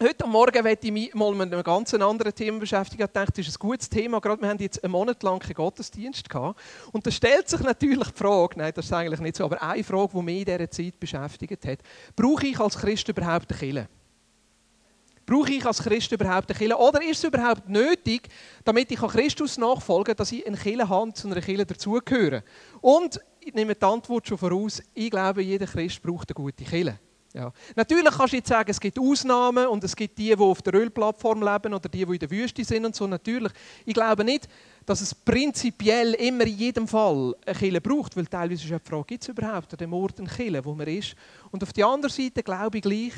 Heute Morgen werde ich mich mal mit einem ganz anderen Thema beschäftigen. Ich dachte, das ist ein gutes Thema. Gerade wir haben jetzt einen Monat lang keinen Gottesdienst gehabt. Und da stellt sich natürlich die Frage, nein, das ist eigentlich nicht so, aber eine Frage, die mich in dieser Zeit beschäftigt hat. Brauche ich als Christ überhaupt eine Kirche? Brauche ich als Christ überhaupt eine Kirche? Oder ist es überhaupt nötig, damit ich Christus nachfolge, dass ich eine Kirche habe, zu einer Kirche dazugehöre? Und ich nehme die Antwort schon voraus. Ich glaube, jeder Christ braucht eine gute Kirche. Ja. Natürlich kannst du jetzt sagen, es gibt Ausnahmen und es gibt die, die auf der Ölplattform leben oder die, die in der Wüste sind und so. Natürlich. Ich glaube nicht, dass es prinzipiell immer in jedem Fall eine Kille braucht, weil teilweise ist ja die Frage, gibt es überhaupt an dem Ort eine Kille, wo man ist? Und auf der anderen Seite glaube ich gleich,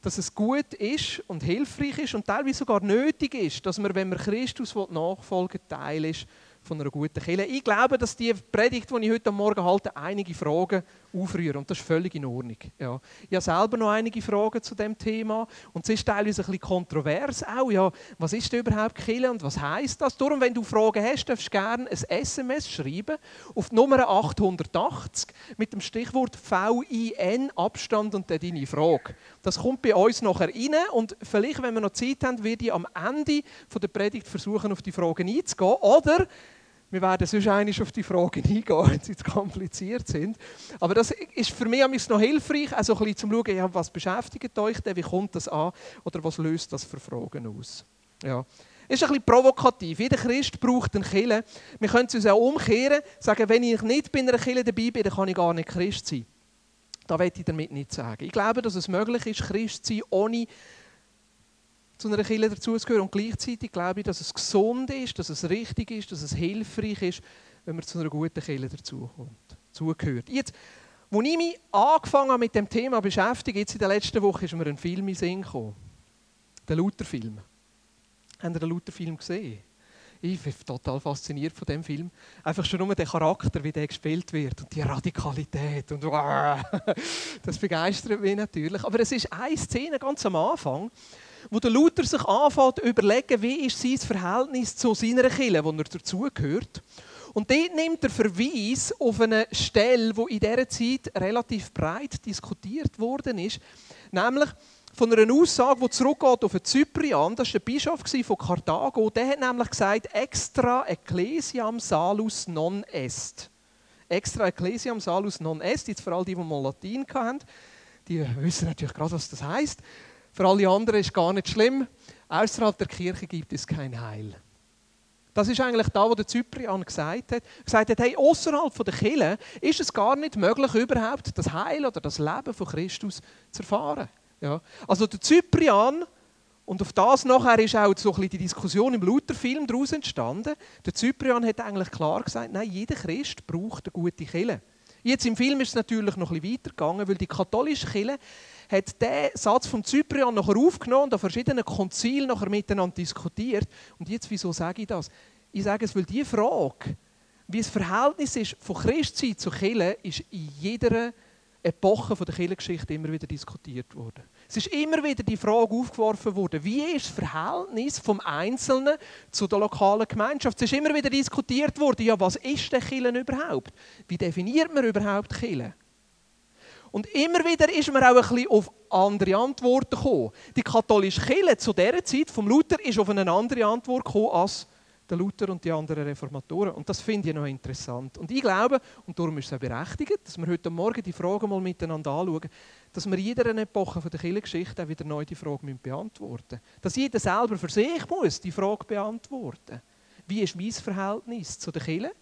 dass es gut ist und hilfreich ist und teilweise sogar nötig ist, dass man, wenn man Christus nachfolgen Teil ist von einer guten Kirche. Ich glaube, dass die Predigt, die ich heute Morgen halte, einige Fragen aufrühren und das ist völlig in Ordnung. Ja. Ich habe selber noch einige Fragen zu dem Thema und es ist teilweise ein bisschen kontrovers auch. Ja, was ist denn überhaupt Kirche und was heißt das? Darum, wenn du Fragen hast, darfst du gerne ein SMS schreiben auf die Nummer 880 mit dem Stichwort VIN Abstand und dann deine Frage. Das kommt bei uns nachher rein und vielleicht, wenn wir noch Zeit haben, werde ich am Ende der Predigt versuchen, auf die Fragen einzugehen oder wir werden sonst einmal auf die Fragen eingehen, wenn sie zu kompliziert sind. Aber das ist für mich noch hilfreich, also ein bisschen zu schauen, ja, was beschäftigt euch denn, wie kommt das an oder was löst das für Fragen aus. Ja. Ist ein bisschen provokativ. Jeder Christ braucht einen Kille. Wir können uns auch umkehren, sagen, wenn ich nicht bei einer Kille dabei bin, dann kann ich gar nicht Christ sein. Das will ich damit nicht sagen. Ich glaube, dass es möglich ist, Christ zu sein, ohne zu einer Kirche dazuzugehören. Und gleichzeitig glaube ich, dass es gesund ist, dass es richtig ist, dass es hilfreich ist, wenn man zu einer guten Kirche dazukommt, zugehört. Jetzt, als ich mich angefangen habe mit dem Thema beschäftigen, jetzt in der letzten Woche ist mir ein Film in Sinn gekommen. Der Luther-Film. Habt ihr den Luther-Film gesehen? Ich bin total fasziniert von dem Film. Einfach schon nur der Charakter, wie der gespielt wird und die Radikalität und das begeistert mich natürlich. Aber es ist eine Szene ganz am Anfang, wo der Luther sich anfängt zu überlegen, wie ist sein Verhältnis zu seiner Kirche, wo er dazugehört. Und dort nimmt er Verweis auf eine Stelle, die in dieser Zeit relativ breit diskutiert worden ist, nämlich von einer Aussage, die zurückgeht auf Zyprian, das war der Bischof von Karthago, der hat nämlich gesagt, extra ecclesiam salus non est. Extra ecclesiam salus non est, jetzt vor allem die, die mal Latein hatten, die wissen natürlich gerade, was das heißt. Für alle anderen ist gar nicht schlimm. Außerhalb der Kirche gibt es kein Heil. Das ist eigentlich da, was der Zyprian gesagt hat. Er gesagt hat, hey, außerhalb der Kirche ist es gar nicht möglich, überhaupt das Heil oder das Leben von Christus zu erfahren. Ja. Also der Zyprian, und auf das nachher ist auch so ein die Diskussion im Lutherfilm daraus entstanden. Der Zyprian hat eigentlich klar gesagt, nein, jeder Christ braucht eine gute Kirche. Jetzt im Film ist es natürlich noch ein bisschen weitergegangen, weil die katholische Kirche hat diesen Satz vom Zyprian nachher aufgenommen und an verschiedenen Konzilen nachher miteinander diskutiert. Und jetzt, wieso sage ich das? Ich sage es, weil die Frage, wie das Verhältnis ist von Christsein zu Kirche, ist in jeder Epoche der Kirchengeschichte immer wieder diskutiert worden. Es ist immer wieder die Frage aufgeworfen worden, wie ist das Verhältnis vom Einzelnen zu der lokalen Gemeinschaft? Es ist immer wieder diskutiert worden, ja, was ist denn Kirche überhaupt? Wie definiert man überhaupt Kirche? Und immer wieder ist man auch ein bisschen auf andere Antworten gekommen. Die katholische Kirche zu dieser Zeit vom Luther ist auf eine andere Antwort gekommen als der Luther und die anderen Reformatoren. Und das finde ich noch interessant. Und ich glaube, und darum ist es auch berechtigt, dass wir heute Morgen die Fragen mal miteinander anschauen, dass wir in jeder Epoche der Kirchengeschichte auch wieder neu die Frage beantworten müssen. Dass jeder selber für sich muss die Frage beantworten. Wie ist mein Verhältnis zu der Kirche?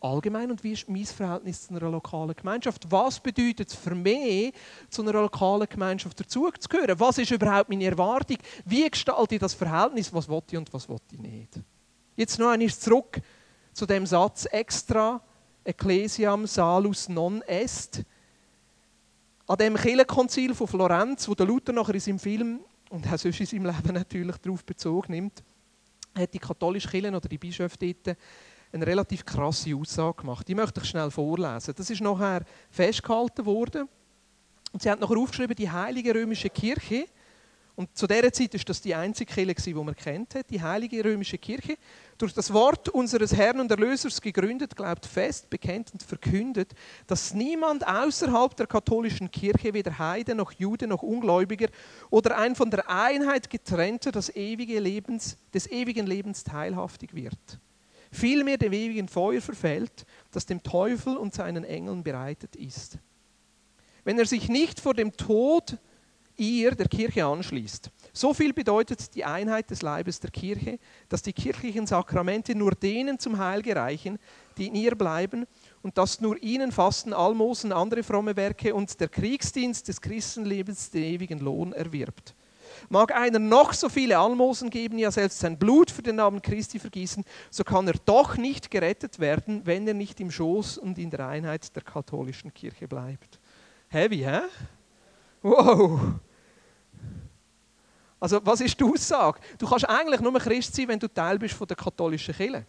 allgemein und wie ist mein Verhältnis zu einer lokalen Gemeinschaft? Was bedeutet es für mich, zu einer lokalen Gemeinschaft dazuzugehören? Was ist überhaupt meine Erwartung? Wie gestalte ich das Verhältnis? Was will ich und was will ich nicht? Jetzt noch einmal zurück zu dem Satz extra ecclesiam salus non est. An dem Kirchenkonzil von Florenz, wo der Luther nachher in seinem Film und auch sonst in seinem Leben natürlich darauf Bezug nimmt, hat die katholische Kirche oder die Bischöfe dort eine relativ krasse Aussage gemacht. Die möchte ich schnell vorlesen. Das ist nachher festgehalten worden. Und sie hat nachher aufgeschrieben, die Heilige Römische Kirche Und zu dieser Zeit ist das die einzige Kirche, die man kennt die Heilige Römische Kirche. Durch das Wort unseres Herrn und Erlösers gegründet, glaubt fest, bekennt und verkündet, dass niemand außerhalb der katholischen Kirche, weder Heide noch Jude noch Ungläubiger oder ein von der Einheit getrennter des, ewige Lebens, des ewigen Lebens teilhaftig wird. Vielmehr dem ewigen Feuer verfällt, das dem Teufel und seinen Engeln bereitet ist. Wenn er sich nicht vor dem Tod ihr der Kirche anschließt. So viel bedeutet die Einheit des Leibes der Kirche, dass die kirchlichen Sakramente nur denen zum Heil gereichen, die in ihr bleiben und dass nur ihnen Fasten, Almosen, andere fromme Werke und der Kriegsdienst des Christenlebens den ewigen Lohn erwirbt. Mag einer noch so viele Almosen geben, ja selbst sein Blut für den Namen Christi vergießen, so kann er doch nicht gerettet werden, wenn er nicht im Schoß und in der Einheit der katholischen Kirche bleibt. Heavy, hä? Wow! Also was ist die Aussage? Du kannst eigentlich nur Christ sein, wenn du Teil bist von der katholischen Kirche.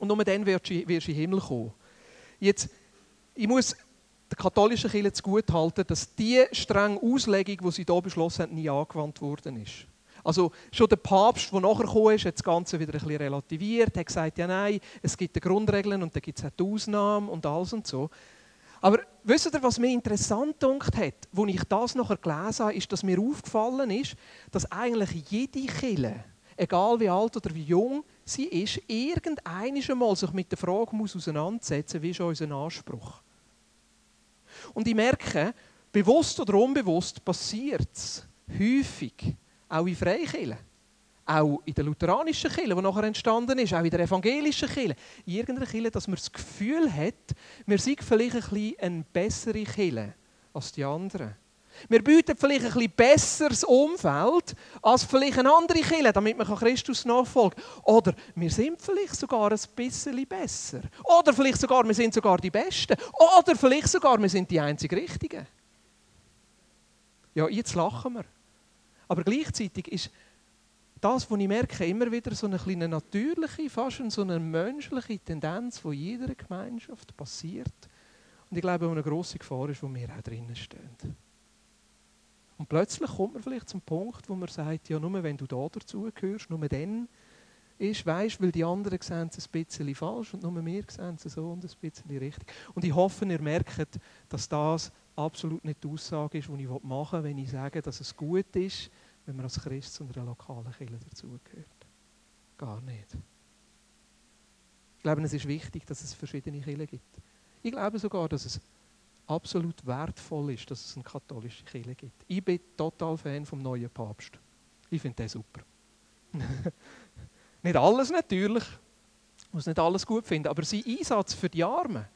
Und nur dann wirst du, wirst du in den Himmel kommen. Jetzt, ich muss der katholischen Kirche zugute halten, dass die strenge Auslegung, die sie hier beschlossen haben, nie angewandt worden ist. Also schon der Papst, der nachher gekommen ist, hat das Ganze wieder ein bisschen relativiert, hat gesagt, ja nein, es gibt die Grundregeln und dann gibt es auch die Ausnahmen und alles und so. Aber wisst ihr, was mir interessant gedacht hat, als ich das nachher gelesen habe, ist, dass mir aufgefallen ist, dass eigentlich jede Kille, egal wie alt oder wie jung sie ist, irgendein Mal sich mit der Frage muss auseinandersetzen, wie ist unser Anspruch. Und ich merke, bewusst oder unbewusst passiert es häufig, auch in Freikirchen auch in der lutheranischen Kirche, die nachher entstanden ist, auch in der evangelischen Kirche, in irgendeiner Kirche, dass man das Gefühl hat, wir sind vielleicht ein bisschen eine bessere Kirche als die anderen. Wir bieten vielleicht ein bisschen besseres Umfeld als vielleicht eine andere Kirche, damit man Christus nachfolgen kann. Oder wir sind vielleicht sogar ein bisschen besser. Oder vielleicht sogar, wir sind sogar die Besten. Oder vielleicht sogar, wir sind die einzig Richtigen. Ja, jetzt lachen wir. Aber gleichzeitig ist das, was ich merke, immer wieder so eine kleine natürliche, fast so eine menschliche Tendenz, die in jeder Gemeinschaft passiert. Und ich glaube, eine grosse Gefahr ist, wo wir auch drinnen stehen. Und plötzlich kommt man vielleicht zum Punkt, wo man sagt, ja, nur wenn du da dazugehörst, nur dann ist, weißt, weil die anderen sehen es ein bisschen falsch und nur wir sehen es so und ein bisschen richtig. Und ich hoffe, ihr merkt, dass das absolut nicht die Aussage ist, die ich machen will, wenn ich sage, dass es gut ist, wenn man als Christ zu einer lokalen Kirche dazugehört. Gar nicht. Ich glaube, es ist wichtig, dass es verschiedene Kirchen gibt. Ich glaube sogar, dass es absolut wertvoll ist, dass es eine katholische Kirche gibt. Ich bin total Fan vom neuen Papst. Ich finde den super. nicht alles natürlich. Ich muss nicht alles gut finden, aber sein Einsatz für die Armen,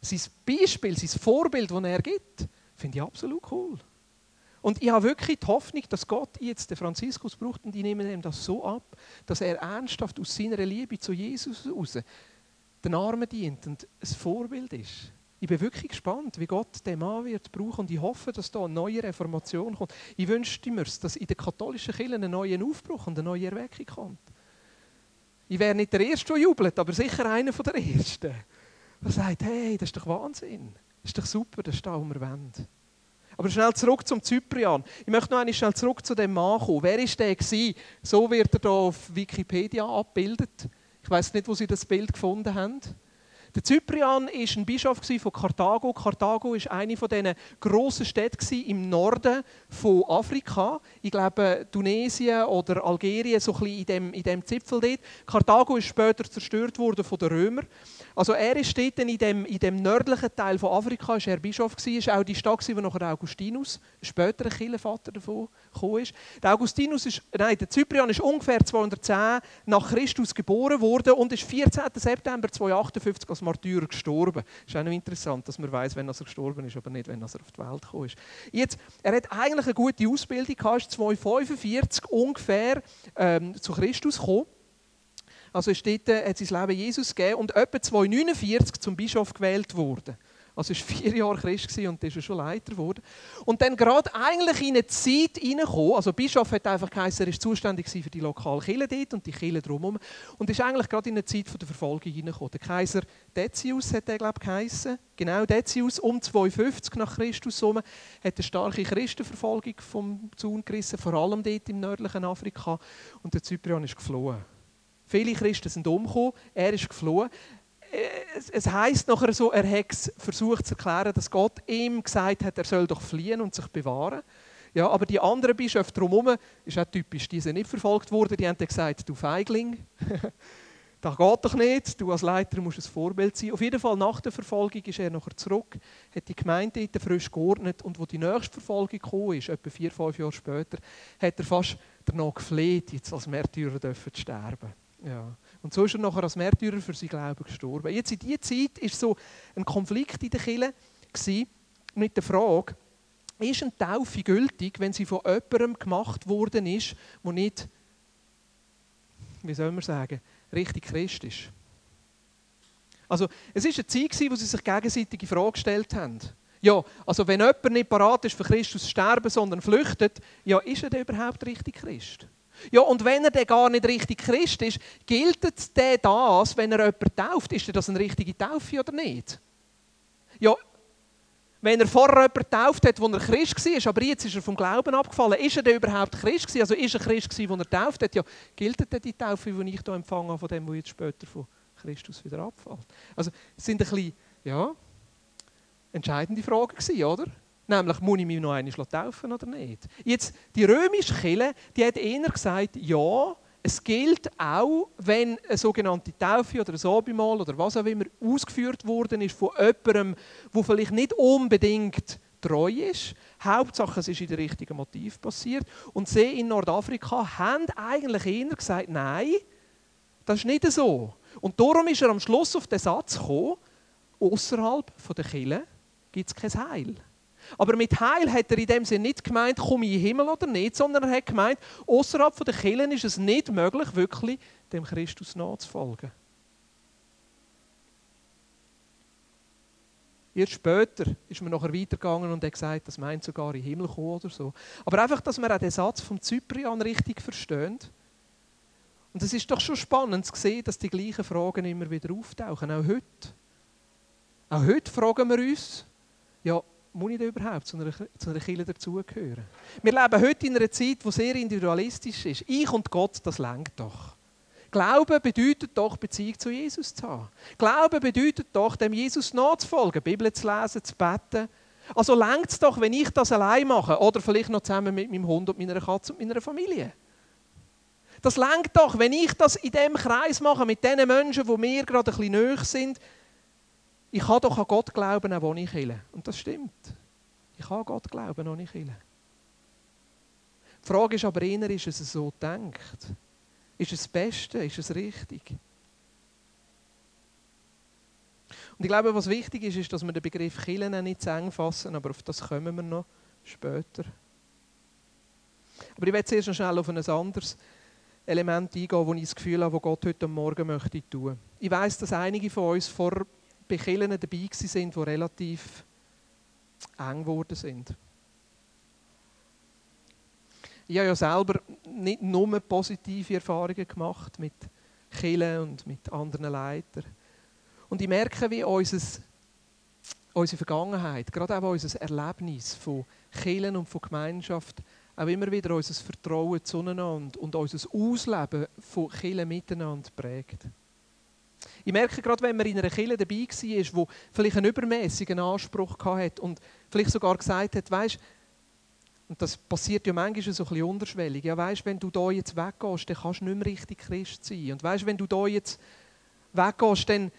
sein Beispiel, sein Vorbild, das er gibt, finde ich absolut cool. Und ich habe wirklich die Hoffnung, dass Gott jetzt den Franziskus braucht und ich nehme ihm das so ab, dass er ernsthaft aus seiner Liebe zu Jesus heraus den Armen dient und ein Vorbild ist. Ich bin wirklich gespannt, wie Gott den Mann wird brauchen und ich hoffe, dass da eine neue Reformation kommt. Ich wünschte mir, dass in der katholischen Kirche ein neuer Aufbruch und eine neue Erweckung kommt. Ich wäre nicht der Erste, der jubelt, aber sicher einer der Ersten, der sagt, hey, das ist doch Wahnsinn, das ist doch super, das ist da, wo wir wollen. Aber schnell zurück zum Zyprian. Ich möchte noch einmal schnell zurück zu dem Mann kommen. Wer war der? Gewesen? So wird er hier auf Wikipedia abgebildet. Ich weiß nicht, wo Sie das Bild gefunden haben. Der Zyprian war ein Bischof von Karthago. Karthago war eine von diesen grossen Städte im Norden von Afrika. Ich glaube, Tunesien oder Algerien, so ein bisschen in dem Zipfel dort. Karthago ist später zerstört worden von den Römern. Also er ist dort in dem, in dem nördlichen Teil von Afrika, ist er Bischof gewesen, ist auch die Stadt, wo nachher Augustinus, ein Kirchenvater davon gekommen ist. Der Augustinus ist, nein, der Zyprian ist ungefähr 210 nach Christus geboren worden und ist 14. September 258 als Martyrer gestorben. Ist auch noch interessant, dass man weiß, wenn er gestorben ist, aber nicht, wenn er auf die Welt gekommen ist. Jetzt, er hat eigentlich eine gute Ausbildung gehabt, ist 245 ungefähr ähm, zu Christus gekommen. Also ist dort, äh, hat sein Leben Jesus gegeben und etwa 249 zum Bischof gewählt worden. Also war vier Jahre Christ und ist schon Leiter geworden. Und dann gerade eigentlich in eine Zeit hineingekommen, also Bischof hat einfach geheißen, er ist zuständig für die lokale Kirche dort und die Kirche drumherum. Und ist eigentlich gerade in eine Zeit der Verfolgung hineingekommen. Der Kaiser Decius hat er, glaube ich, geheißen. Genau, Decius um 250 nach Christus herum hat eine starke Christenverfolgung vom Zaun gerissen, vor allem dort im nördlichen Afrika. Und der Zyprian ist geflohen. Viele Christen sind umgekommen, er ist geflohen es, es heißt nachher so, er hat versucht zu erklären, dass Gott ihm gesagt hat, er soll doch fliehen und sich bewahren. Ja, aber die anderen Bischöfe drumherum, ist auch typisch, die sind nicht verfolgt worden, die haben gesagt, du Feigling, das geht doch nicht, du als Leiter musst ein Vorbild sein. Auf jeden Fall nach der Verfolgung ist er nachher zurück, hat die Gemeinde dort frisch geordnet und wo die nächste Verfolgung kam, ist, etwa vier, fünf Jahre später, hat er fast danach gefleht, jetzt als Märtyrer zu sterben. Ja. Und so ist er nachher als Märtyrer für sein Glauben gestorben. Jetzt in dieser Zeit war so ein Konflikt in der Kirche mit der Frage, ist eine Taufe gültig, wenn sie von jemandem gemacht worden ist, der nicht, wie soll man sagen, richtig Christ ist? Also, es war eine Zeit, wo sie sich gegenseitig die Frage gestellt haben. Ja, also wenn jemand nicht parat ist, für Christus zu sterben, sondern flüchtet, ja, ist er denn überhaupt richtig Christ? Ja, und wenn er dann gar nicht richtig Christ ist, gilt denn das, wenn er jemanden tauft? Ist das eine richtige Taufe oder nicht? Ja, wenn er vorher jemanden getauft hat, wo er Christ war, aber jetzt ist er vom Glauben abgefallen, ist er denn überhaupt Christ gewesen? Also ist er Christ gewesen, wo er getauft hat? Ja, gilt denn die Taufe, die ich hier empfange, von dem, wo jetzt später von Christus wieder abfällt? Also, es sind ein bisschen, ja, entscheidende Fragen gewesen, oder? Nämlich, muss ich mich noch einmal taufen oder nicht? Jetzt, die römische Kirche, die hat eher gesagt, ja, es gilt auch, wenn eine sogenannte Taufe oder ein Abimal oder was auch immer ausgeführt worden ist von jemandem, der vielleicht nicht unbedingt treu ist. Hauptsache, es ist in der richtigen Motiv passiert. Und sie in Nordafrika haben eigentlich eher gesagt, nein, das ist nicht so. Und darum ist er am Schluss auf den Satz gekommen, außerhalb der Kirche gibt es kein Heil. Aber mit Heil hat er in dem Sinne nicht gemeint, komme ich in den Himmel oder nicht, sondern er hat gemeint, außerhalb der Kirchen ist es nicht möglich, wirklich dem Christus nachzufolgen. Erst später ist man nachher weitergegangen und hat gesagt, das meint sogar in den Himmel kommen oder so. Aber einfach, dass wir auch den Satz vom Zyprian richtig verstehen. Und es ist doch schon spannend zu sehen, dass die gleichen Fragen immer wieder auftauchen, auch heute. Auch heute fragen wir uns, ja, muss ich überhaupt zu einer, zu einer Kirche dazugehören? Wir leben heute in einer Zeit, die sehr individualistisch ist. Ich und Gott, das lenkt doch. Glauben bedeutet doch, Beziehung zu Jesus zu haben. Glauben bedeutet doch, dem Jesus nachzufolgen, Bibel zu lesen, zu beten. Also lenkt es doch, wenn ich das allein mache oder vielleicht noch zusammen mit meinem Hund und meiner Katze und meiner Familie. Das lenkt doch, wenn ich das in dem Kreis mache, mit den Menschen, die mir gerade ein bisschen näher sind, ich kann doch an Gott glauben, auch ich kille. Und das stimmt. Ich kann an Gott glauben, ich kille. Die Frage ist aber eher, ist es so denkt? Ist es das Beste? Ist es richtig? Und ich glaube, was wichtig ist, ist, dass wir den Begriff Killen nicht zu eng fassen, aber auf das kommen wir noch später. Aber ich werde zuerst noch schnell auf ein anderes Element eingehen, wo ich das Gefühl habe, wo Gott heute Morgen möchte tun. Ich weiß, dass einige von uns vor bei Kirchen dabei sind, die relativ eng geworden sind. Ich habe ja selber nicht nur positive Erfahrungen gemacht mit Kirchen und mit anderen Leitern. Und ich merke, wie unser, unsere Vergangenheit, gerade auch unser Erlebnis von Kirchen und von Gemeinschaft, auch immer wieder unser Vertrauen zueinander und unser Ausleben von Kirchen miteinander prägt. Ich merke gerade, wenn man in einer Kirche dabei war, wo vielleicht einen übermäßigen Anspruch hatte und vielleicht sogar gesagt hat, weißt, und das passiert ja manchmal so ein bisschen unterschwellig, ja, weißt, wenn du da jetzt weggehst, dann kannst du nicht mehr richtig Christ sein. Und weißt, wenn du da jetzt weggehst, dann,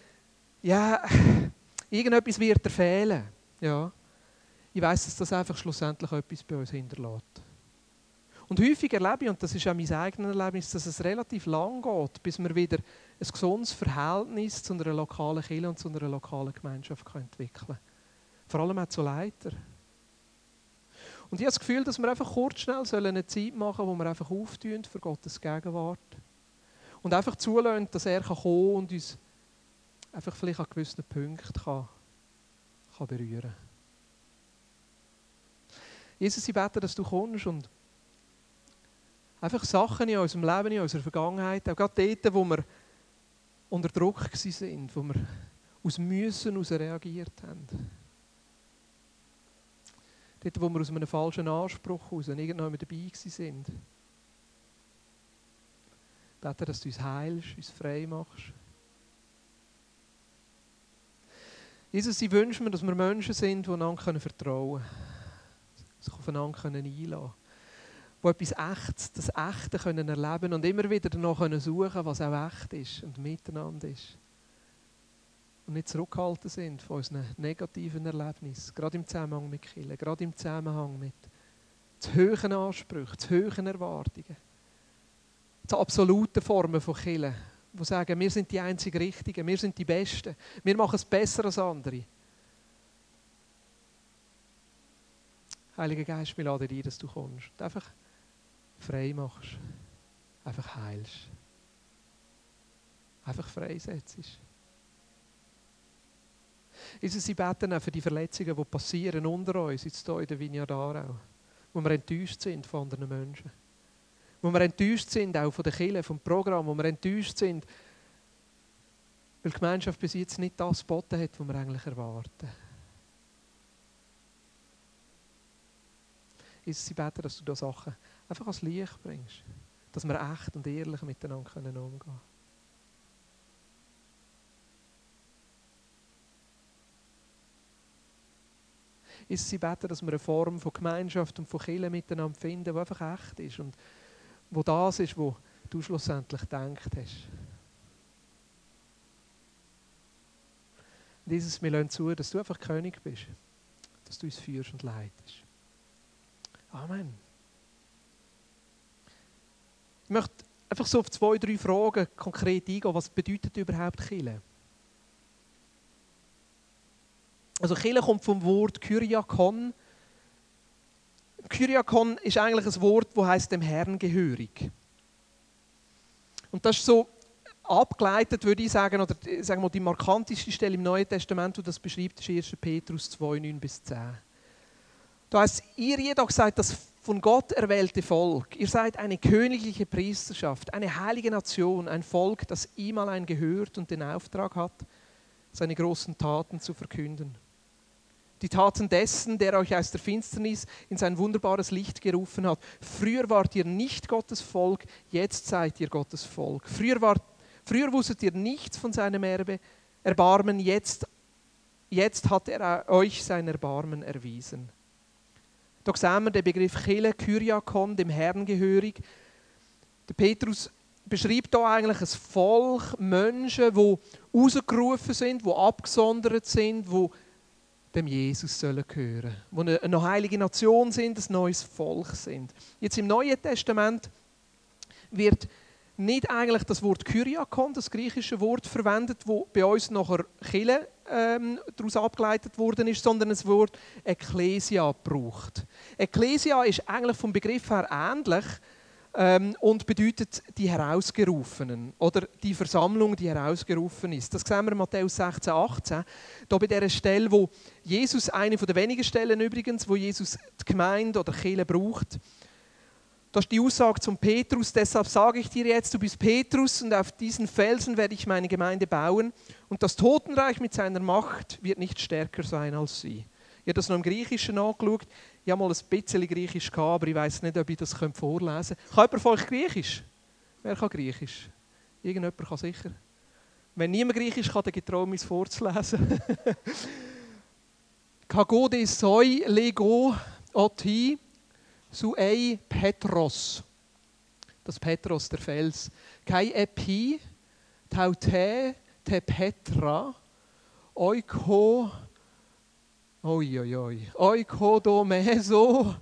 ja, irgendetwas wird dir fehlen. Ja. Ich weiß, dass das einfach schlussendlich etwas bei uns hinterlässt. Und häufig erlebe ich, und das ist auch mein eigenes Erlebnis, dass es relativ lang geht, bis wir wieder ein gesundes Verhältnis zu einer lokalen Kirche und zu einer lokalen Gemeinschaft entwickeln können. Vor allem auch zu Leiter. Und ich habe das Gefühl, dass wir einfach kurz schnell eine Zeit machen sollen, wo wir einfach auftun für Gottes Gegenwart. Und einfach zulassen, dass er kommen kann und uns einfach vielleicht an gewissen Punkten kann, kann berühren kann. Jesus, ich bete, dass du kommst und einfach Sachen in unserem Leben, in unserer Vergangenheit, auch gerade dort, wo wir unter Druck waren, wo wir aus Müssen heraus reagiert haben. Dort, wo wir aus einem falschen Anspruch heraus irgendwann dabei sind. Bete, dass du uns heilst, uns frei machst. Jesus, ich wünsche mir, dass wir Menschen sind, die einander vertrauen können sich aufeinander einlassen können. Die etwas Echtes, das Echte können erleben und immer wieder danach können suchen was auch echt ist und miteinander ist. Und nicht zurückgehalten sind von unseren negativen Erlebnissen, gerade im Zusammenhang mit Killen, gerade im Zusammenhang mit zu hohen Ansprüchen, zu hohen Erwartungen, zu absoluten Formen von Killen, die sagen, wir sind die einzig Richtigen, wir sind die Besten, wir machen es besser als andere. Heiliger Geist, wir laden dich dass du kommst einfach frei machst. Einfach heilst. Einfach freisetzt. Jesus, sie beten auch für die Verletzungen, die passieren unter uns, jetzt hier in der Vineyard Aarau, wo wir enttäuscht sind von anderen Menschen. Wo wir enttäuscht sind auch von der Kirche, vom Programm, wo wir enttäuscht sind, weil die Gemeinschaft bis jetzt nicht das geboten hat, was wir eigentlich erwarten. Ist sie beten, dass du da Sachen einfach ans Licht bringst. Dass wir echt und ehrlich miteinander umgehen können. Ist sie beten, dass wir eine Form von Gemeinschaft und von Kirche miteinander finden, die einfach echt ist und wo das ist, wo du schlussendlich gedacht hast. Dieses, wir lassen zu, dass du einfach König bist, dass du uns führst und leitest. Amen. Ich möchte einfach so auf zwei, drei Fragen konkret eingehen. Was bedeutet überhaupt Kille? Also Kille kommt vom Wort Kyriakon. Kyriakon ist eigentlich ein Wort, das heißt dem Herrn gehörig. Und das ist so abgeleitet, würde ich sagen, oder sagen wir, die markanteste Stelle im Neuen Testament, die das beschreibt, ist 1. Petrus 2, 9 bis 10. Da heißt, ihr jedoch seid das von Gott erwählte Volk. Ihr seid eine königliche Priesterschaft, eine heilige Nation, ein Volk, das ihm allein gehört und den Auftrag hat, seine großen Taten zu verkünden. Die Taten dessen, der euch aus der Finsternis in sein wunderbares Licht gerufen hat. Früher wart ihr nicht Gottes Volk, jetzt seid ihr Gottes Volk. Früher, wart, früher wusstet ihr nichts von seinem Erbe, Erbarmen, jetzt, jetzt hat er euch sein Erbarmen erwiesen. Da sehen wir den Begriff Chile, Kyriakon, dem Herrn gehörig. Der Petrus beschreibt da eigentlich ein Volk, Menschen, die rausgerufen sind, die abgesondert sind, die dem Jesus gehören sollen. Die eine heilige Nation sind, ein neues Volk sind. Jetzt im Neuen Testament wird nicht eigentlich das Wort Kyriakon, das griechische Wort, verwendet, wo bei uns nachher Chile ähm, daraus abgeleitet worden ist, sondern das Wort Ecclesia braucht. Ecclesia ist eigentlich vom Begriff her ähnlich ähm, und bedeutet die Herausgerufenen oder die Versammlung, die herausgerufen ist. Das sehen wir in Matthäus 16, 18. Da bei der Stelle, wo Jesus, eine der wenigen Stellen übrigens, wo Jesus die Gemeinde oder Kirche braucht, das ist die Aussage zum Petrus. Deshalb sage ich dir jetzt, du bist Petrus und auf diesen Felsen werde ich meine Gemeinde bauen. Und das Totenreich mit seiner Macht wird nicht stärker sein als sie. Ich habe das noch im Griechischen angeschaut. Ich habe mal ein bisschen Griechisch gehabt, aber ich weiß nicht, ob ich das vorlesen könnte. Kann jemand von euch Griechisch? Wer kann Griechisch? Irgendjemand kann sicher. Wenn niemand Griechisch kann, dann getraue mich es vorzulesen. Kagode soi lego oti Suei Petros. Das Petros, der Fels. Kai epi, taute, te Petra, oiko, oi, oi, oi, oiko do meso,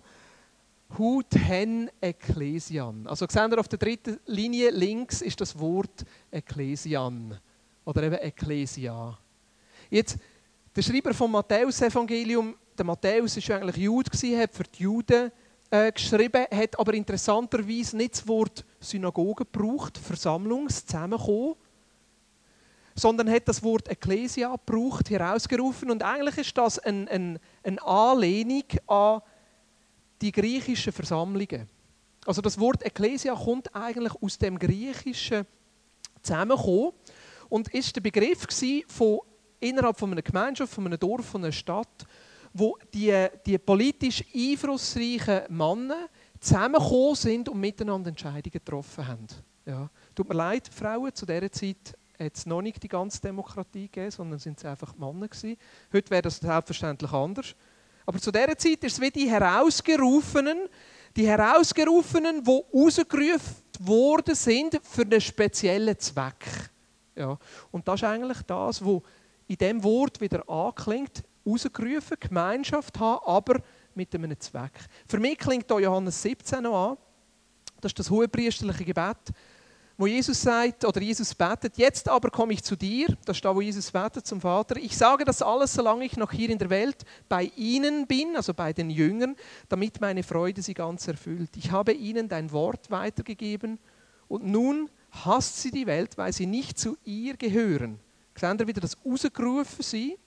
huten Ecclesian. Also seht ihr auf der dritten Linie links ist das Wort Ecclesian oder eben Ecclesia. Jetzt, der Schreiber vom Matthäus-Evangelium, der Matthäus war eigentlich Jude, hat für die Juden äh, geschrieben, hat aber interessanterweise nicht das Wort Synagoge gebraucht, Versammlung, Zusammenkommen, sondern hat das Wort Ekklesia gebraucht, herausgerufen. Und eigentlich ist das eine ein, ein Anlehnung an die griechischen Versammlungen. Also das Wort Ekklesia kommt eigentlich aus dem griechischen Zusammenkommen und ist der Begriff von innerhalb von einer Gemeinschaft, von einem Dorf, von einer Stadt, wo die, die politisch einflussreichen Männer zusammengekommen sind und miteinander Entscheidungen getroffen haben. Ja. Tut mir leid, Frauen, zu dieser Zeit hat es noch nicht die ganze Demokratie gegeben, sondern sind es einfach Männer gewesen. Heute wäre das selbstverständlich anders. Aber zu dieser Zeit ist es wie die Herausgerufenen, die Herausgerufenen, die rausgerufen worden sind für einen speziellen Zweck. Ja. Und das ist eigentlich das, was in dem Wort wieder anklingt, rausgerufen, Gemeinschaft haben, aber mit einem Zweck. Für mich klingt hier Johannes 17 noch an. Das ist das hohepriesterliche Gebet, wo Jesus sagt, oder Jesus betet, jetzt aber komme ich zu dir, das ist da, wo Jesus betet zum Vater, ich sage das alles, solange ich noch hier in der Welt bei ihnen bin, also bei den Jüngern, damit meine Freude sie ganz erfüllt. Ich habe ihnen dein Wort weitergegeben und nun hasst sie die Welt, weil sie nicht zu ihr gehören. Seht ihr wieder das rausgerufen sie?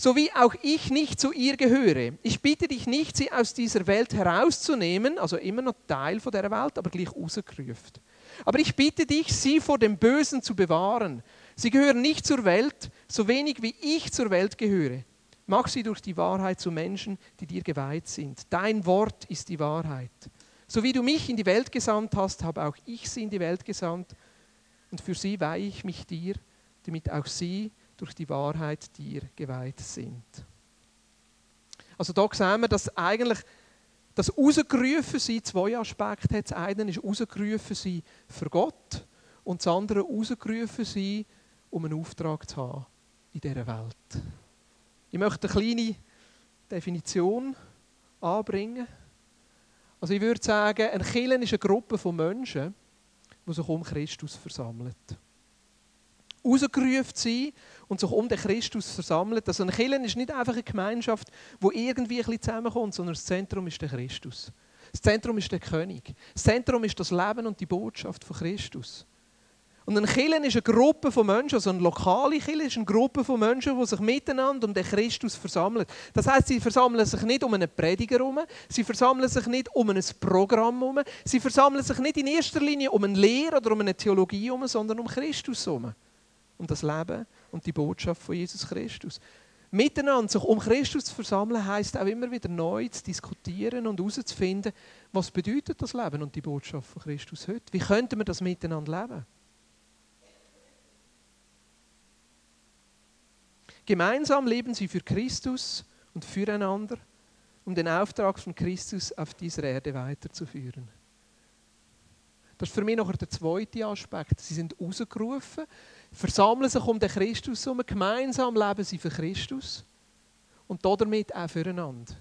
So wie auch ich nicht zu ihr gehöre. Ich bitte dich nicht, sie aus dieser Welt herauszunehmen, also immer noch Teil von der Welt, aber gleich rausgerufen. Aber ich bitte dich, sie vor dem Bösen zu bewahren. Sie gehören nicht zur Welt, so wenig wie ich zur Welt gehöre. Mach sie durch die Wahrheit zu Menschen, die dir geweiht sind. Dein Wort ist die Wahrheit. So wie du mich in die Welt gesandt hast, habe auch ich sie in die Welt gesandt. Und für sie weihe ich mich dir, damit auch sie durch die Wahrheit dir geweiht sind. Also da sehen wir, dass eigentlich das rausgerufen sein zwei Aspekte hat. Das eine ist rausgerufen sein für Gott und das andere rausgerufen sein, um einen Auftrag zu haben in dieser Welt. Ich möchte eine kleine Definition anbringen. Also ich würde sagen, ein Kirche ist eine Gruppe von Menschen, die sich um Christus versammelt. Rausgerufen sein und sich um den Christus versammelt. Also ein Kirche ist nicht einfach eine Gemeinschaft, wo irgendwie ein bisschen zusammenkommt, sondern das Zentrum ist der Christus. Das Zentrum ist der König. Das Zentrum ist das Leben und die Botschaft von Christus. Und ein Kirche ist eine Gruppe von Menschen, also eine lokale Kirche ist eine Gruppe von Menschen, die sich miteinander um den Christus versammeln. Das heißt, sie versammeln sich nicht um einen Prediger herum, sie versammeln sich nicht um ein Programm herum, sie versammeln sich nicht in erster Linie um eine Lehre oder um eine Theologie herum, sondern um Christus herum. Um das Leben und die Botschaft von Jesus Christus. Miteinander sich um Christus zu versammeln, heißt auch immer wieder neu zu diskutieren und herauszufinden, was bedeutet das Leben und die Botschaft von Christus heute? Wie könnten wir das miteinander leben? Gemeinsam leben sie für Christus und füreinander, um den Auftrag von Christus auf dieser Erde weiterzuführen. Das ist für mich noch der zweite Aspekt. Sie sind rausgerufen, versammeln sich um den Christus herum, gemeinsam leben sie für Christus und damit auch füreinander.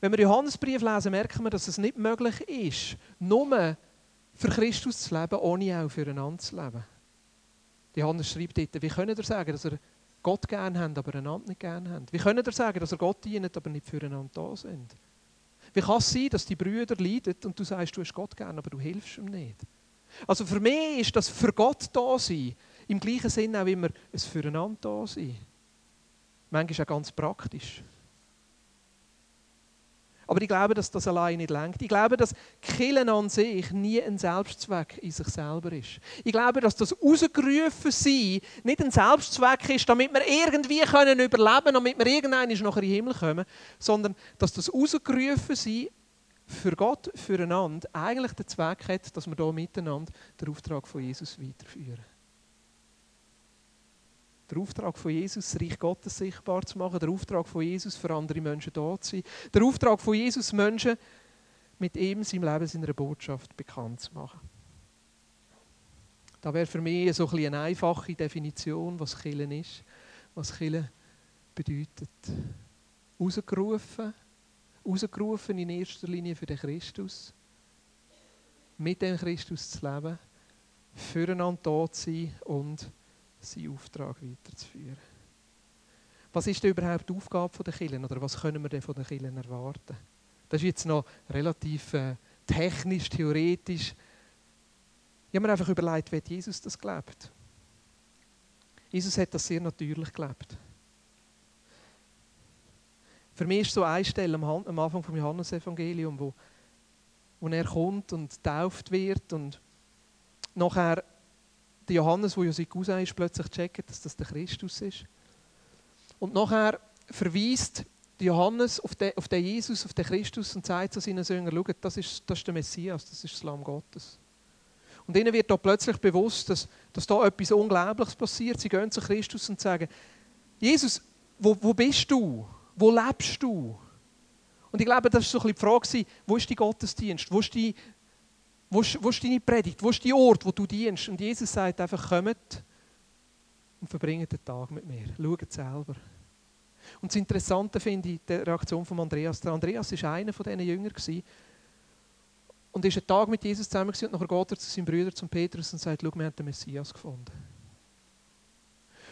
Wenn wir Johannesbrief lesen, merken wir, dass es nicht möglich ist, nur für Christus zu leben, ohne auch füreinander zu leben. Johannes schreibt dort, wie können wir sagen, dass er Gott gerne haben, aber einander nicht gerne haben? Wie können ihr sagen, dass er Gott dient, aber nicht füreinander da sind? Wie kann es sein, dass die Brüder leiden und du sagst, du hast Gott gerne, aber du hilfst ihm nicht? Also für mich ist das für Gott da sein im gleichen Sinn auch immer ein Füreinander da sein. Manchmal auch ganz praktisch. Aber ich glaube, dass das allein nicht lenkt. Ich glaube, dass Killen an sich nie ein Selbstzweck in sich selber ist. Ich glaube, dass das rausgerufen sein nicht ein Selbstzweck ist, damit wir irgendwie können überleben können, damit wir irgendwann nachher in den Himmel kommen, sondern dass das rausgerufen sein für Gott, füreinander, eigentlich den Zweck hat, dass wir hier miteinander den Auftrag von Jesus weiterführen der Auftrag von Jesus, das Reich Gottes sichtbar zu machen, der Auftrag von Jesus, für andere Menschen da zu sein, der Auftrag von Jesus, Menschen mit ihm, seinem Leben, seiner Botschaft bekannt zu machen. Da wäre für mich so ein eine einfache Definition, was Killen ist, was Killen bedeutet. Rausgerufen, rausgerufen in erster Linie für den Christus, mit dem Christus zu leben, füreinander da zu sein und seinen Auftrag weiterzuführen. Was ist denn überhaupt die Aufgabe der Kirchen oder was können wir denn von den Kirchen erwarten? Das ist jetzt noch relativ äh, technisch, theoretisch. Ich habe mir einfach überlegt, wie Jesus das gelebt. Jesus hat das sehr natürlich gelebt. Für mich ist so eine Stelle am Anfang vom Johannesevangelium, wo, wo er kommt und getauft wird und nachher der Johannes, der ja sein Cousin ist, plötzlich checkt, dass das der Christus ist. Und nachher verweist Johannes auf den, auf den Jesus, auf den Christus und sagt zu seinen Söhnen, schaut, das ist, das ist der Messias, das ist das Lamm Gottes. Und ihnen wird da plötzlich bewusst, dass, dass da etwas Unglaubliches passiert. Sie gehen zu Christus und sagen, Jesus, wo, wo bist du? Wo lebst du? Und ich glaube, das war so ein die Frage, wo ist dein Gottesdienst? Wo ist, die, wo, ist, wo ist deine Predigt? Wo ist der Ort, wo du dienst? Und Jesus sagt einfach, kommt und verbringt den Tag mit mir. Schaut selber. Und das Interessante finde ich die Reaktion von Andreas. Der Andreas war einer von diesen Jüngern und ist einen Tag mit Jesus zusammen und nachher geht er zu seinem Bruder, zum Petrus und sagt, schau, wir haben den Messias gefunden.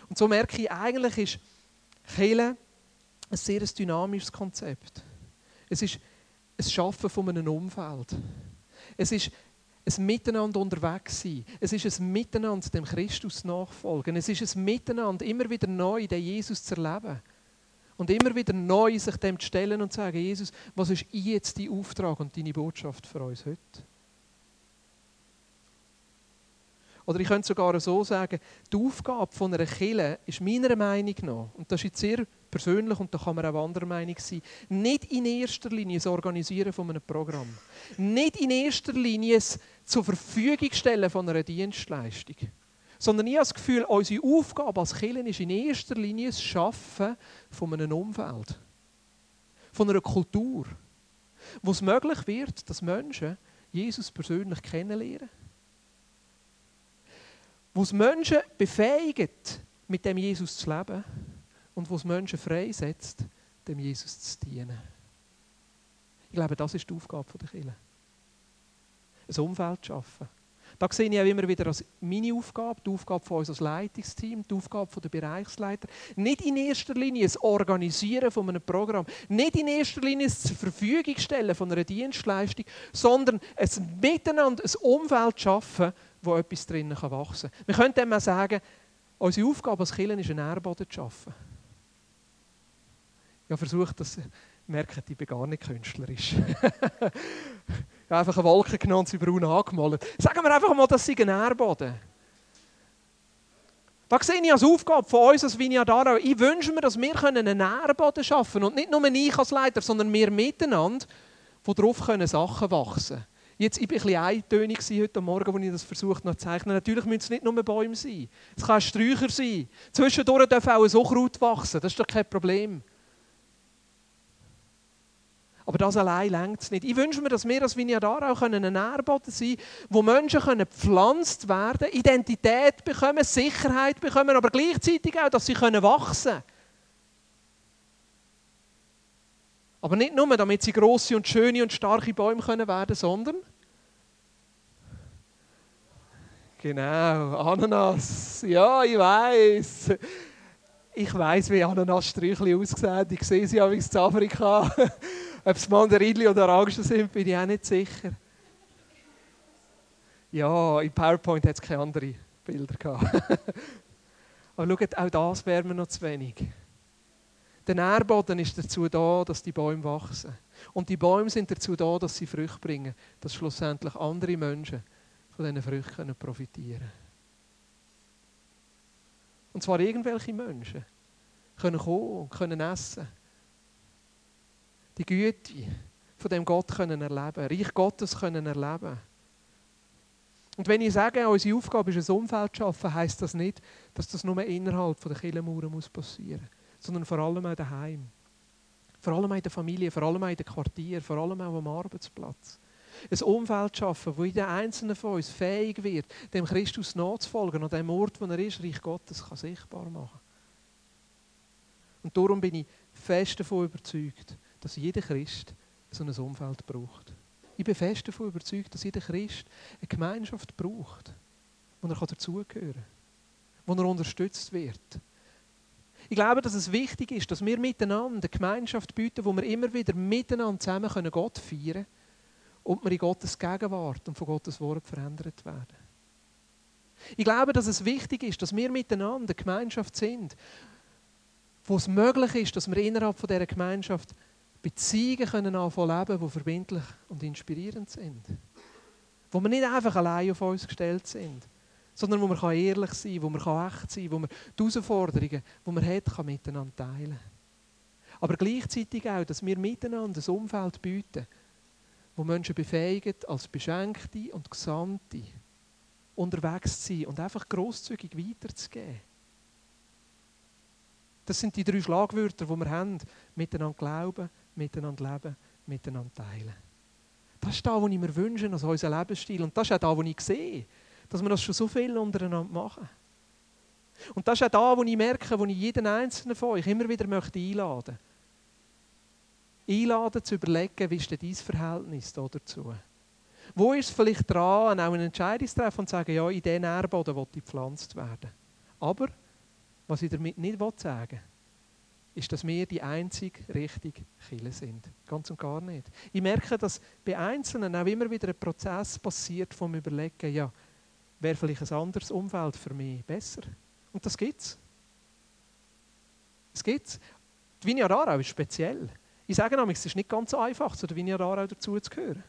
Und so merke ich, eigentlich ist Kirche ein sehr dynamisches Konzept. Es ist ein Schaffen von einem Umfeld. Es ist ein Miteinander unterwegs sein. Es ist ein Miteinander dem Christus nachfolgen. Es ist ein Miteinander immer wieder neu den Jesus zu erleben. Und immer wieder neu sich dem zu stellen und zu sagen, Jesus, was ist jetzt dein Auftrag und deine Botschaft für uns heute? Oder ich könnte sogar so sagen, die Aufgabe von einer Kille ist meiner Meinung nach, und das ist jetzt sehr persönlich und da kann man auch anderer Meinung sein, nicht in erster Linie das Organisieren von einem Programm. Nicht in erster Linie das zur Verfügung stellen von einer Dienstleistung. Sondern ich habe das Gefühl, unsere Aufgabe als Kirche ist in erster Linie das Schaffen von einem Umfeld. Von einer Kultur. Wo es möglich wird, dass Menschen Jesus persönlich kennenlernen. Wo es Menschen befähigt, mit dem Jesus zu leben. Und wo es Menschen freisetzt, dem Jesus zu dienen. Ich glaube, das ist die Aufgabe der Kirche. Ein Umfeld zu schaffen da sehe ich auch immer wieder als meine Aufgabe, die Aufgabe von uns als Leitungsteam, die Aufgabe der Bereichsleiter. Nicht in erster Linie das Organisieren von einem Programm, nicht in erster Linie das zur Verfügung stellen von einer Dienstleistung, sondern ein Miteinander, ein Umfeld schaffen, wo etwas drinnen wachsen kann. Wir könnten mal sagen, unsere Aufgabe als Kirche ist, einen Nährboden zu schaffen. Ich habe versucht, das merken, ich bin gar nicht künstlerisch. Ich habe einfach eine Wolke genommen und sie braun angemalt. Sagen wir einfach mal, das sei ein Nährboden. Was sehe ich als Aufgabe von uns als Vinja Darau? Ich wünsche mir, dass wir einen Nährboden schaffen können. Und nicht nur ich als Leiter, sondern wir miteinander, wo darauf Sachen wachsen können. Jetzt, ich war ein bisschen eintönig heute Morgen, als ich das versucht habe zu zeichnen. Natürlich müssen es nicht nur Bäume sein. Es kann Sträucher sein. Zwischendurch darf auch ein Suchrut wachsen. Das ist doch kein Problem. Aber das allein längt es nicht. Ich wünsche mir, dass wir als Vinyadar auch ein Nährboden sein können, wo Menschen können gepflanzt werden Identität bekommen, Sicherheit bekommen, aber gleichzeitig auch, dass sie können wachsen können. Aber nicht nur, damit sie grosse und schöne und starke Bäume können werden sondern Genau, Ananas. Ja, ich weiß. Ich weiß, wie Ananassträuchchen aussehen. Ich sehe sie auch in Afrika. Ob es Mandarinli oder Orangen sind, bin ich auch nicht sicher. Ja, in PowerPoint hat es keine anderen Bilder gehabt. Aber schaut, auch das wäre mir noch zu wenig. Der Nährboden ist dazu da, dass die Bäume wachsen. Und die Bäume sind dazu da, dass sie Früchte bringen, dass schlussendlich andere Menschen von diesen Früchten profitieren können. Und zwar irgendwelche Menschen können kommen und können essen die Güte von dem Gott können erleben, Reich Gottes können erleben. Und wenn ich sage, unsere Aufgabe ist, ein Umfeld zu schaffen, heisst das nicht, dass das nur innerhalb der Kirchenmauern muss passieren muss, sondern vor allem auch daheim. Vor allem auch in der Familie, vor allem auch in den Quartier, vor allem auch am Arbeitsplatz. Ein Umfeld schaffen, wo jeder Einzelne von uns fähig wird, dem Christus nachzufolgen und dem Ort, wo er ist, Reich Gottes kann sichtbar machen. Und darum bin ich fest davon überzeugt, dass jeder Christ so ein Umfeld braucht. Ich bin fest davon überzeugt, dass jeder Christ eine Gemeinschaft braucht, wo er dazugehören kann, wo er unterstützt wird. Ich glaube, dass es wichtig ist, dass wir miteinander eine Gemeinschaft bieten, wo wir immer wieder miteinander zusammen Gott feiern können und wir in Gottes Gegenwart und von Gottes Wort verändert werden. Ich glaube, dass es wichtig ist, dass wir miteinander eine Gemeinschaft sind, wo es möglich ist, dass wir innerhalb von dieser Gemeinschaft Beziehungen können anfangen leben, die verbindlich und inspirierend sind. Wo wir nicht einfach allein auf uns gestellt sind, sondern wo man ehrlich sein kann, wo man echt sein kann, wo man die Herausforderungen, die man hat, kann miteinander teilen Aber gleichzeitig auch, dass wir miteinander ein Umfeld bieten, wo Menschen befähigen, als Beschenkte und Gesandte unterwegs zu sein und einfach grosszügig weiterzugeben. Das sind die drei Schlagwörter, die wir haben. Miteinander glauben, miteinander leben, miteinander teilen. Das ist das, was ich mir wünsche, als unser Lebensstil. Und das ist auch das, was ich sehe dass wir das schon so viel untereinander machen. Und das ist auch da, wo ich merke, wo ich jeden einzelnen von euch immer wieder möchte einladen möchte. Einladen zu überlegen, wie ist denn dein Verhältnis dazu? Wo ist es vielleicht dran, auch eine Entscheidung zu treffen und zu sagen, ja, in diesen Nährboden will ich gepflanzt werden. Aber, was ich damit nicht sagen will, ist, dass wir die einzig richtige Kille sind. Ganz und gar nicht. Ich merke, dass bei Einzelnen auch immer wieder ein Prozess passiert vom Überlegen, ja, wäre vielleicht ein anderes Umfeld für mich besser. Und das gibt es. Es gibt Die Vineyard Aarau ist speziell. Ich sage nämlich, es ist nicht ganz so einfach, zu der Vineyard Aarau dazuzugehören.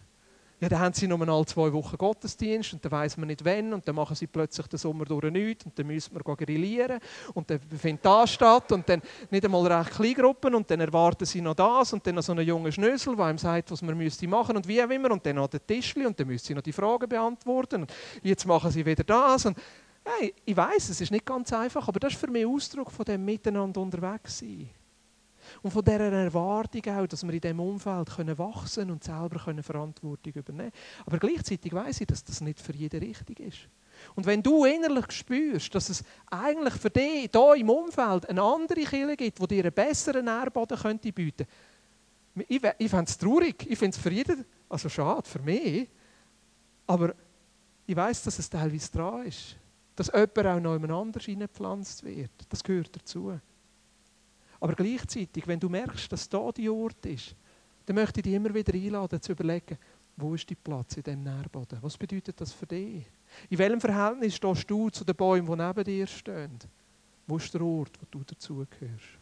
Ja, dann haben sie nur alle zwei Wochen Gottesdienst und dann weiß man nicht wann und dann machen sie plötzlich den Sommer durch nichts und dann müssen wir grillieren und dann findet das statt und dann nicht einmal recht Kleingruppen und dann erwarten sie noch das und dann noch so einen jungen Schnösel, der ihm sagt, was man müsste machen und wie auch immer und dann noch den Tischli und dann müssen sie noch die Fragen beantworten und jetzt machen sie wieder das und hey, ich weiß, es ist nicht ganz einfach, aber das ist für mich Ausdruck von dem Miteinander unterwegs sein. Und von dieser Erwartung auch, dass wir in diesem Umfeld können wachsen und selber können Verantwortung übernehmen können. Aber gleichzeitig weiß ich, dass das nicht für jeden richtig ist. Und wenn du innerlich spürst, dass es eigentlich für dich hier im Umfeld eine andere Kirche gibt, die dir einen besseren Nährboden könnte bieten könnte, ich, ich fände es traurig. Ich finde es für jeden, also schade, für mich. Aber ich weiß, dass es teilweise dran ist. Dass jemand auch noch jemand anders hineingepflanzt wird. Das gehört dazu. Aber gleichzeitig, wenn du merkst, dass da die Ort ist, dann möchte ich dich immer wieder einladen, zu überlegen, wo ist dein Platz in diesem Nährboden? Was bedeutet das für dich? In welchem Verhältnis stehst du zu den Bäumen, die neben dir stehen? Wo ist der Ort, wo du dazugehörst?